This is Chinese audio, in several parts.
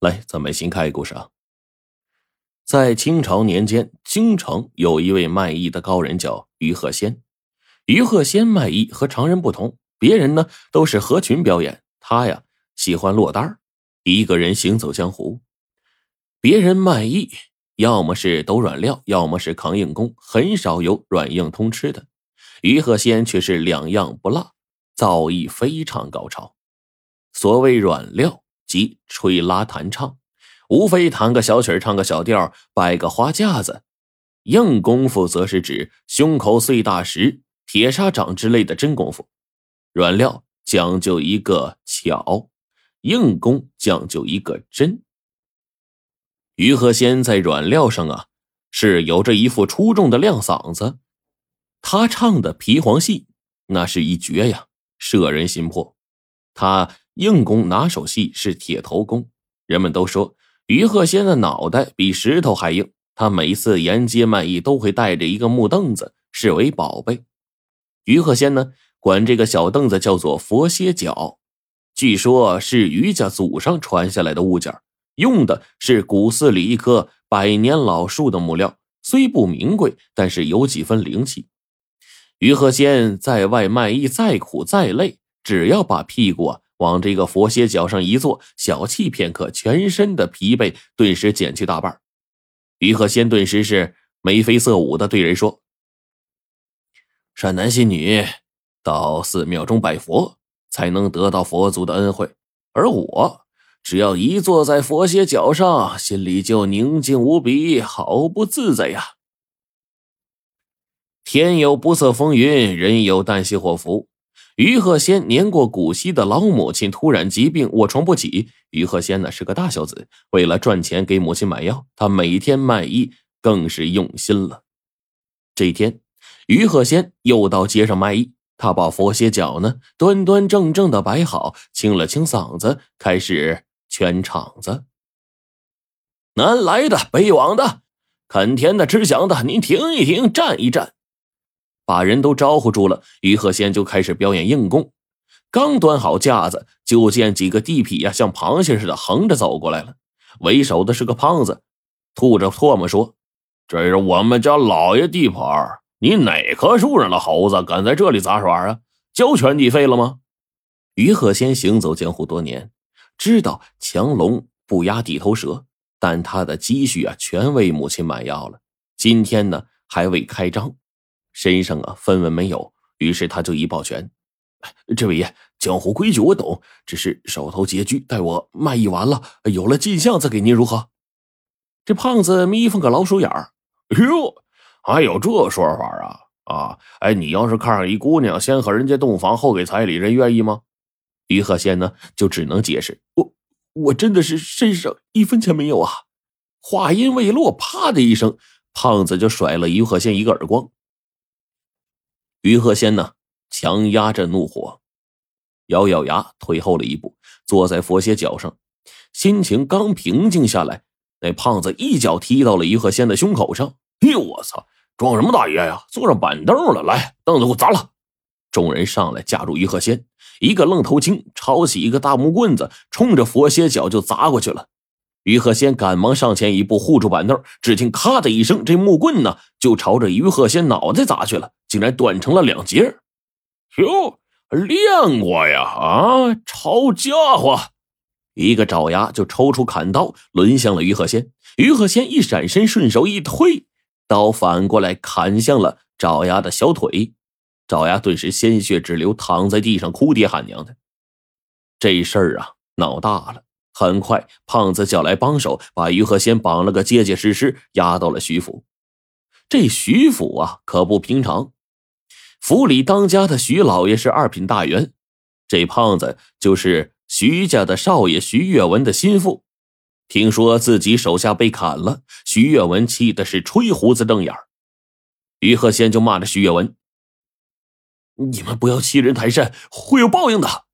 来，咱们先看故事啊。在清朝年间，京城有一位卖艺的高人，叫于鹤仙。于鹤仙卖艺和常人不同，别人呢都是合群表演，他呀喜欢落单一个人行走江湖。别人卖艺，要么是抖软料，要么是扛硬功，很少有软硬通吃的。于鹤仙却是两样不落，造诣非常高超。所谓软料。即吹拉弹唱，无非弹个小曲唱个小调，摆个花架子。硬功夫则是指胸口碎大石、铁砂掌之类的真功夫。软料讲究一个巧，硬功讲究一个真。于和仙在软料上啊，是有着一副出众的亮嗓子。他唱的皮黄戏，那是一绝呀，摄人心魄。他。硬功拿手戏是铁头功，人们都说于鹤仙的脑袋比石头还硬。他每次沿街卖艺都会带着一个木凳子，视为宝贝。于鹤仙呢，管这个小凳子叫做佛歇脚，据说是于家祖上传下来的物件，用的是古寺里一棵百年老树的木料，虽不名贵，但是有几分灵气。于鹤仙在外卖艺再苦再累，只要把屁股啊。往这个佛歇脚上一坐，小憩片刻，全身的疲惫顿时减去大半。于鹤仙顿时是眉飞色舞的对人说：“善男信女，到寺庙中拜佛，才能得到佛祖的恩惠。而我只要一坐在佛歇脚上，心里就宁静无比，好不自在呀。天有不测风云，人有旦夕祸福。”于鹤仙年过古稀的老母亲突然疾病卧床不起。于鹤仙呢是个大孝子，为了赚钱给母亲买药，他每天卖艺更是用心了。这一天，于鹤仙又到街上卖艺，他把佛鞋脚呢端端正正的摆好，清了清嗓子，开始圈场子。南来的，北往的，啃甜的，吃香的，您停一停，站一站。把人都招呼住了，于鹤仙就开始表演硬功。刚端好架子，就见几个地痞呀，像螃蟹似的横着走过来了。为首的是个胖子，吐着唾沫说：“这是我们家老爷地盘，你哪棵树上的猴子敢在这里杂耍啊？交全地费了吗？”于鹤仙行走江湖多年，知道强龙不压地头蛇，但他的积蓄啊，全为母亲买药了。今天呢，还未开张。身上啊分文没有，于是他就一抱拳：“这位爷，江湖规矩我懂，只是手头拮据，待我卖艺完了，有了进项再给您如何？”这胖子眯缝个老鼠眼儿：“哟，还有这说法啊？啊，哎，你要是看上一姑娘，先和人家洞房，后给彩礼，人愿意吗？”于鹤仙呢就只能解释：“我我真的是身上一分钱没有啊！”话音未落，啪的一声，胖子就甩了于鹤仙一个耳光。于鹤仙呢，强压着怒火，咬咬牙，退后了一步，坐在佛鞋脚上，心情刚平静下来，那胖子一脚踢到了于鹤仙的胸口上。哎呦，我操！装什么大爷呀？坐上板凳了，来，凳子给我砸了！众人上来架住于鹤仙，一个愣头青抄起一个大木棍子，冲着佛鞋脚就砸过去了。于鹤仙赶忙上前一步护住板凳，只听“咔”的一声，这木棍呢就朝着于鹤仙脑袋砸去了，竟然断成了两截。哟，练过呀！啊，抄家伙！一个爪牙就抽出砍刀，抡向了于鹤仙。于鹤仙一闪身，顺手一推，刀反过来砍向了爪牙的小腿。爪牙顿时鲜血直流，躺在地上哭爹喊娘的。这事儿啊，闹大了。很快，胖子叫来帮手，把于和仙绑了个结结实实，押到了徐府。这徐府啊，可不平常。府里当家的徐老爷是二品大员，这胖子就是徐家的少爷徐月文的心腹。听说自己手下被砍了，徐月文气的是吹胡子瞪眼儿于和仙就骂着徐月文：“你们不要欺人太甚，会有报应的。”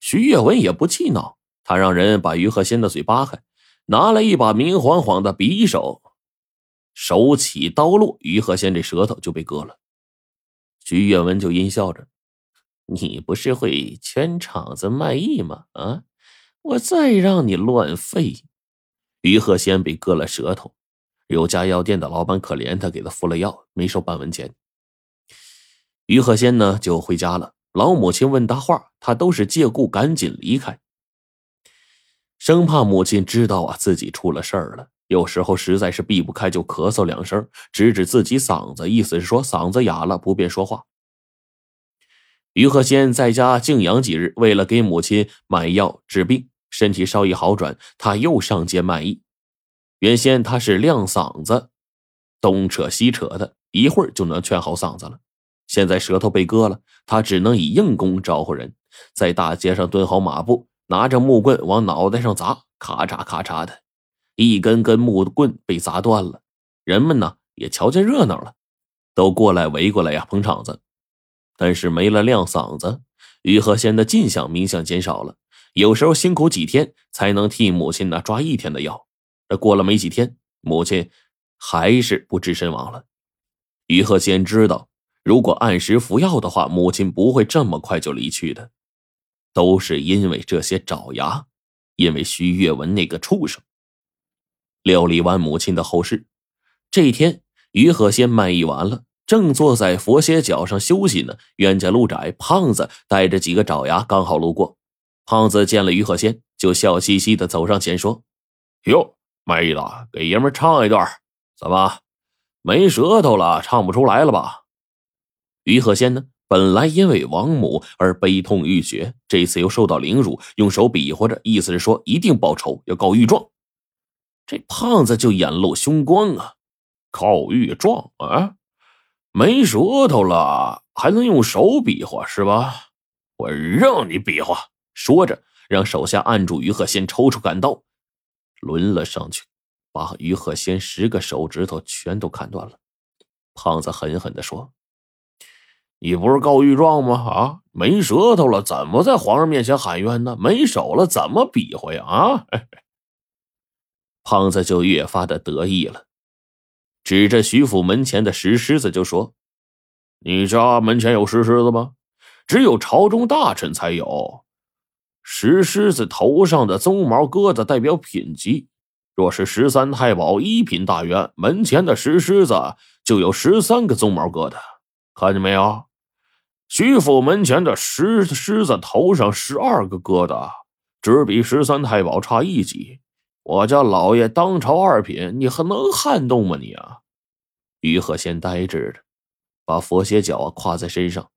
徐月文也不气恼。他让人把于鹤仙的嘴扒开，拿来一把明晃晃的匕首，手起刀落，于鹤仙这舌头就被割了。徐远文就阴笑着：“你不是会圈场子卖艺吗？啊，我再让你乱废，于鹤仙被割了舌头，有家药店的老板可怜他，给他敷了药，没收半文钱。于鹤仙呢就回家了。老母亲问他话，他都是借故赶紧离开，生怕母亲知道啊自己出了事儿了。有时候实在是避不开，就咳嗽两声，指指自己嗓子，意思是说嗓子哑了，不便说话。于鹤仙在家静养几日，为了给母亲买药治病，身体稍一好转，他又上街卖艺。原先他是亮嗓子，东扯西扯的，一会儿就能劝好嗓子了。现在舌头被割了，他只能以硬功招呼人，在大街上蹲好马步，拿着木棍往脑袋上砸，咔嚓咔嚓的，一根根木棍被砸断了。人们呢也瞧见热闹了，都过来围过来呀捧场子。但是没了亮嗓子，于和仙的进项明显减少了，有时候辛苦几天才能替母亲呢抓一天的药。这过了没几天，母亲还是不治身亡了。于和仙知道。如果按时服药的话，母亲不会这么快就离去的，都是因为这些爪牙，因为徐月文那个畜生。料理完母亲的后事，这一天于和仙卖艺完了，正坐在佛鞋脚上休息呢。冤家路窄，胖子带着几个爪牙刚好路过。胖子见了于和仙，就笑嘻嘻的走上前说：“哟，卖艺的，给爷们唱一段，怎么没舌头了？唱不出来了吧？”于鹤仙呢，本来因为亡母而悲痛欲绝，这次又受到凌辱，用手比划着，意思是说一定报仇，要告御状。这胖子就眼露凶光啊，告御状啊，没舌头了还能用手比划是吧？我让你比划！说着，让手下按住于鹤仙，抽出杆刀，抡了上去，把于鹤仙十个手指头全都砍断了。胖子狠狠地说。你不是告御状吗？啊，没舌头了，怎么在皇上面前喊冤呢？没手了，怎么比划呀？啊！胖子就越发的得意了，指着徐府门前的石狮子就说：“你家门前有石狮子吗？只有朝中大臣才有。石狮子头上的鬃毛疙瘩代表品级，若是十三太保一品大员，门前的石狮子就有十三个鬃毛疙瘩，看见没有？”徐府门前的石狮子头上十二个疙瘩，只比十三太保差一级。我家老爷当朝二品，你还能撼动吗？你啊！于和仙呆滞着，把佛鞋脚啊挎在身上，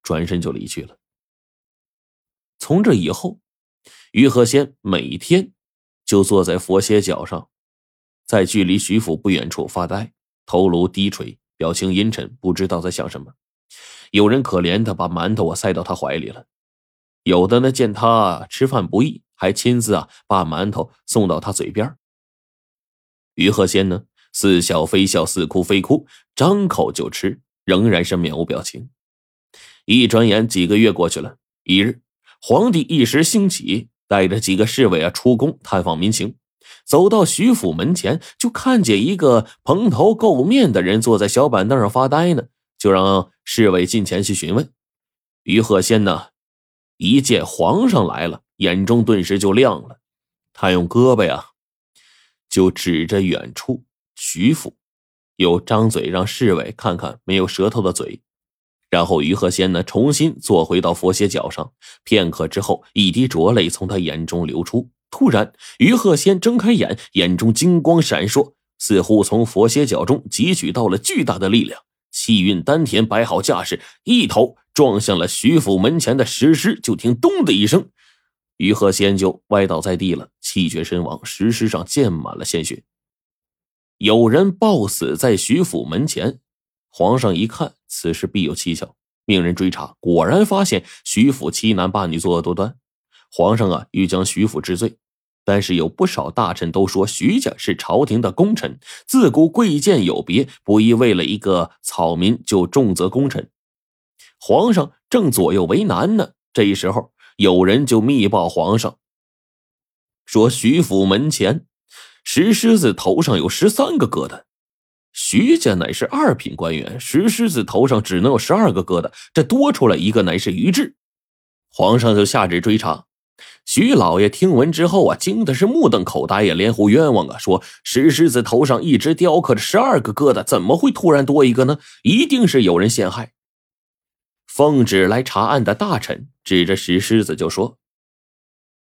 转身就离去了。从这以后，于和仙每天就坐在佛鞋脚上，在距离徐府不远处发呆，头颅低垂，表情阴沉，不知道在想什么。有人可怜他，把馒头啊塞到他怀里了；有的呢，见他吃饭不易，还亲自啊把馒头送到他嘴边。于鹤仙呢，似笑非笑，似哭非哭，张口就吃，仍然是面无表情。一转眼，几个月过去了。一日，皇帝一时兴起，带着几个侍卫啊出宫探访民情，走到徐府门前，就看见一个蓬头垢面的人坐在小板凳上发呆呢。就让侍卫近前去询问，于鹤仙呢，一见皇上来了，眼中顿时就亮了。他用胳膊呀，就指着远处徐府，又张嘴让侍卫看看没有舌头的嘴。然后于鹤仙呢，重新坐回到佛鞋脚上。片刻之后，一滴浊泪从他眼中流出。突然，于鹤仙睁开眼，眼中金光闪烁，似乎从佛鞋脚中汲取到了巨大的力量。气运丹田，摆好架势，一头撞向了徐府门前的石狮。就听“咚”的一声，于鹤仙就歪倒在地了，气绝身亡。石狮上溅满了鲜血。有人暴死在徐府门前，皇上一看，此事必有蹊跷，命人追查，果然发现徐府七男八女作恶多端。皇上啊，欲将徐府治罪。但是有不少大臣都说徐家是朝廷的功臣，自古贵贱有别，不宜为了一个草民就重责功臣。皇上正左右为难呢，这时候有人就密报皇上，说徐府门前石狮子头上有十三个疙瘩。徐家乃是二品官员，石狮子头上只能有十二个疙瘩，这多出来一个乃是于志。皇上就下旨追查。徐老爷听闻之后啊，惊的是目瞪口呆呀，连呼冤枉啊，说石狮子头上一直雕刻着十二个疙瘩，怎么会突然多一个呢？一定是有人陷害。奉旨来查案的大臣指着石狮子就说：“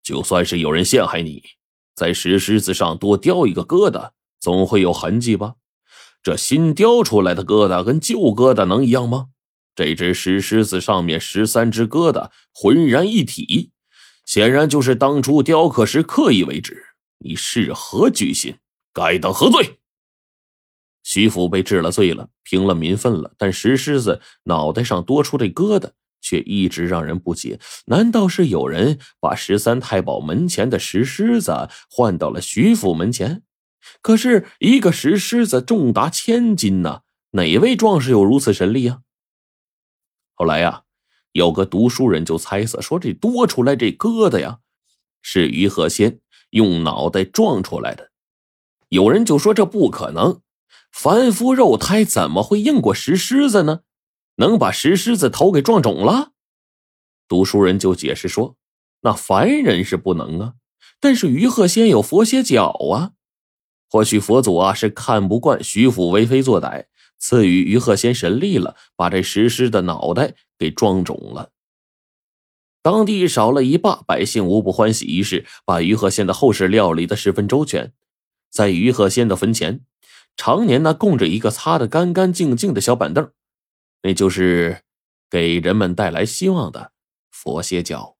就算是有人陷害你，在石狮子上多雕一个疙瘩，总会有痕迹吧？这新雕出来的疙瘩跟旧疙瘩能一样吗？这只石狮子上面十三只疙瘩浑然一体。”显然就是当初雕刻时刻意为之，你是何居心？该当何罪？徐府被治了罪了，平了民愤了，但石狮子脑袋上多出这疙瘩，却一直让人不解。难道是有人把十三太保门前的石狮子换到了徐府门前？可是一个石狮子重达千斤呐，哪位壮士有如此神力啊？后来呀。有个读书人就猜测说：“这多出来这疙瘩呀，是于鹤仙用脑袋撞出来的。”有人就说：“这不可能，凡夫肉胎怎么会硬过石狮子呢？能把石狮子头给撞肿了？”读书人就解释说：“那凡人是不能啊，但是于鹤仙有佛鞋脚啊，或许佛祖啊是看不惯徐府为非作歹。”赐予于鹤仙神力了，把这石狮的脑袋给撞肿了。当地少了一霸，百姓无不欢喜。于是把于鹤仙的后事料理的十分周全。在于鹤仙的坟前，常年呢供着一个擦得干干净净的小板凳，那就是给人们带来希望的佛歇脚。